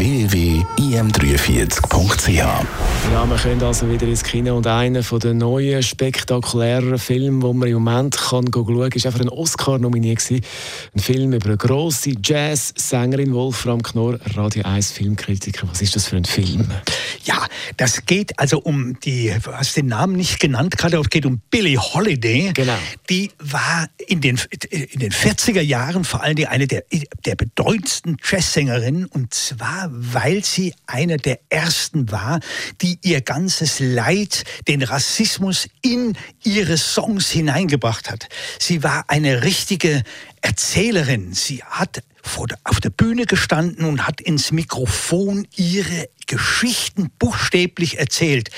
www.im43.ch Ja, wir können also wieder ins Kino und einer von den neuen, spektakulären Filmen, den man im Moment kann schauen kann, ist einfach ein Oscar nominiert. Ein Film über eine grosse Jazz-Sängerin Wolfram Knorr, Radio 1 Filmkritiker. Was ist das für ein Film? Ja, das geht also um die, du hast den Namen nicht genannt gerade, es geht um Billie Holiday. Genau. Die war in den, in den 40er Jahren vor allen Dingen eine der, der bedeutendsten Jazzsängerinnen und zwar, weil sie eine der ersten war, die ihr ganzes Leid, den Rassismus in ihre Songs hineingebracht hat. Sie war eine richtige Erzählerin. Sie hat auf der Bühne gestanden und hat ins Mikrofon ihre Geschichten buchstäblich erzählt.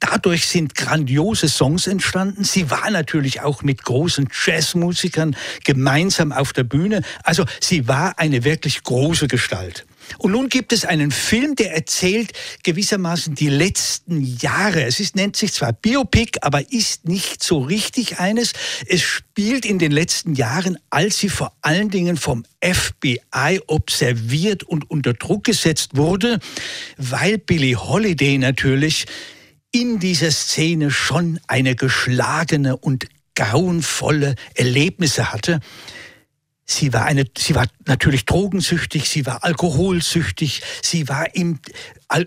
Dadurch sind grandiose Songs entstanden. Sie war natürlich auch mit großen Jazzmusikern gemeinsam auf der Bühne. Also sie war eine wirklich große Gestalt. Und nun gibt es einen Film, der erzählt gewissermaßen die letzten Jahre. Es ist, nennt sich zwar Biopic, aber ist nicht so richtig eines. Es spielt in den letzten Jahren, als sie vor allen Dingen vom FBI observiert und unter Druck gesetzt wurde, weil Billie Holiday natürlich in dieser Szene schon eine geschlagene und grauenvolle Erlebnisse hatte. Sie war, eine, sie war natürlich drogensüchtig, sie war alkoholsüchtig, sie war im,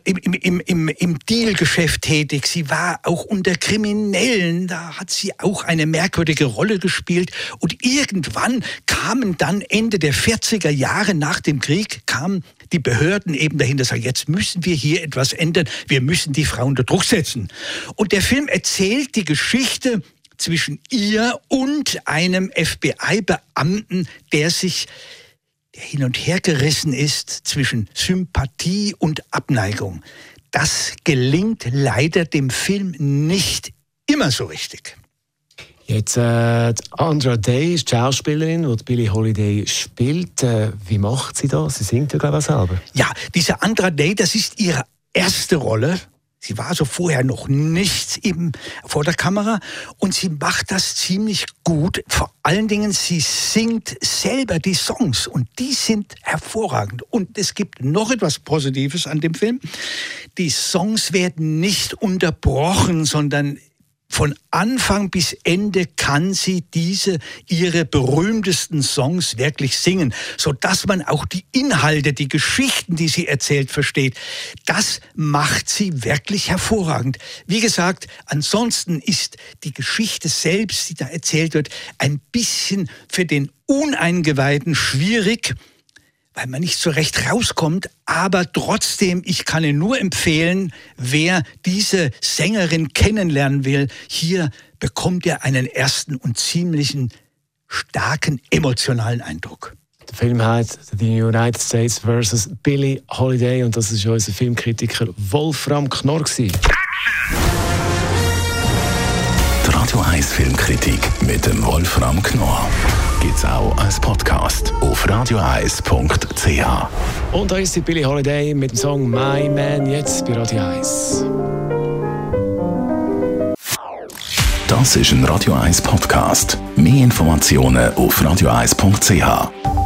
im, im, im, im Dealgeschäft tätig, sie war auch unter Kriminellen, da hat sie auch eine merkwürdige Rolle gespielt. Und irgendwann kamen dann Ende der 40er Jahre nach dem Krieg, kamen die Behörden eben dahinter, sagen, jetzt müssen wir hier etwas ändern, wir müssen die Frau unter Druck setzen. Und der Film erzählt die Geschichte zwischen ihr und einem FBI-Beamten, der sich der hin und her gerissen ist zwischen Sympathie und Abneigung. Das gelingt leider dem Film nicht immer so richtig. Jetzt, äh, Andra Day ist die Schauspielerin, die Billie Holiday spielt. Äh, wie macht sie das? Sie singt ja, glaube ich, selber. Ja, diese Andra Day, das ist ihre erste Rolle Sie war so vorher noch nicht eben vor der Kamera und sie macht das ziemlich gut. Vor allen Dingen, sie singt selber die Songs und die sind hervorragend. Und es gibt noch etwas Positives an dem Film. Die Songs werden nicht unterbrochen, sondern von Anfang bis Ende kann sie diese ihre berühmtesten Songs wirklich singen, so dass man auch die Inhalte, die Geschichten, die sie erzählt, versteht. Das macht sie wirklich hervorragend. Wie gesagt, ansonsten ist die Geschichte selbst, die da erzählt wird, ein bisschen für den Uneingeweihten schwierig weil man nicht so recht rauskommt. Aber trotzdem, ich kann Ihnen nur empfehlen, wer diese Sängerin kennenlernen will, hier bekommt er einen ersten und ziemlichen starken emotionalen Eindruck. Der Film heißt The United States vs. Billie Holiday und das ist unser Filmkritiker Wolfram Knorr. Die Radio 1 Filmkritik mit dem Wolfram Knorr gibt es auch als Podcast auf radioeis.ch. Und da ist die Billie Holiday mit dem Song My Man jetzt bei Radio 1. Das ist ein Radio 1 Podcast. Mehr Informationen auf radioeis.ch.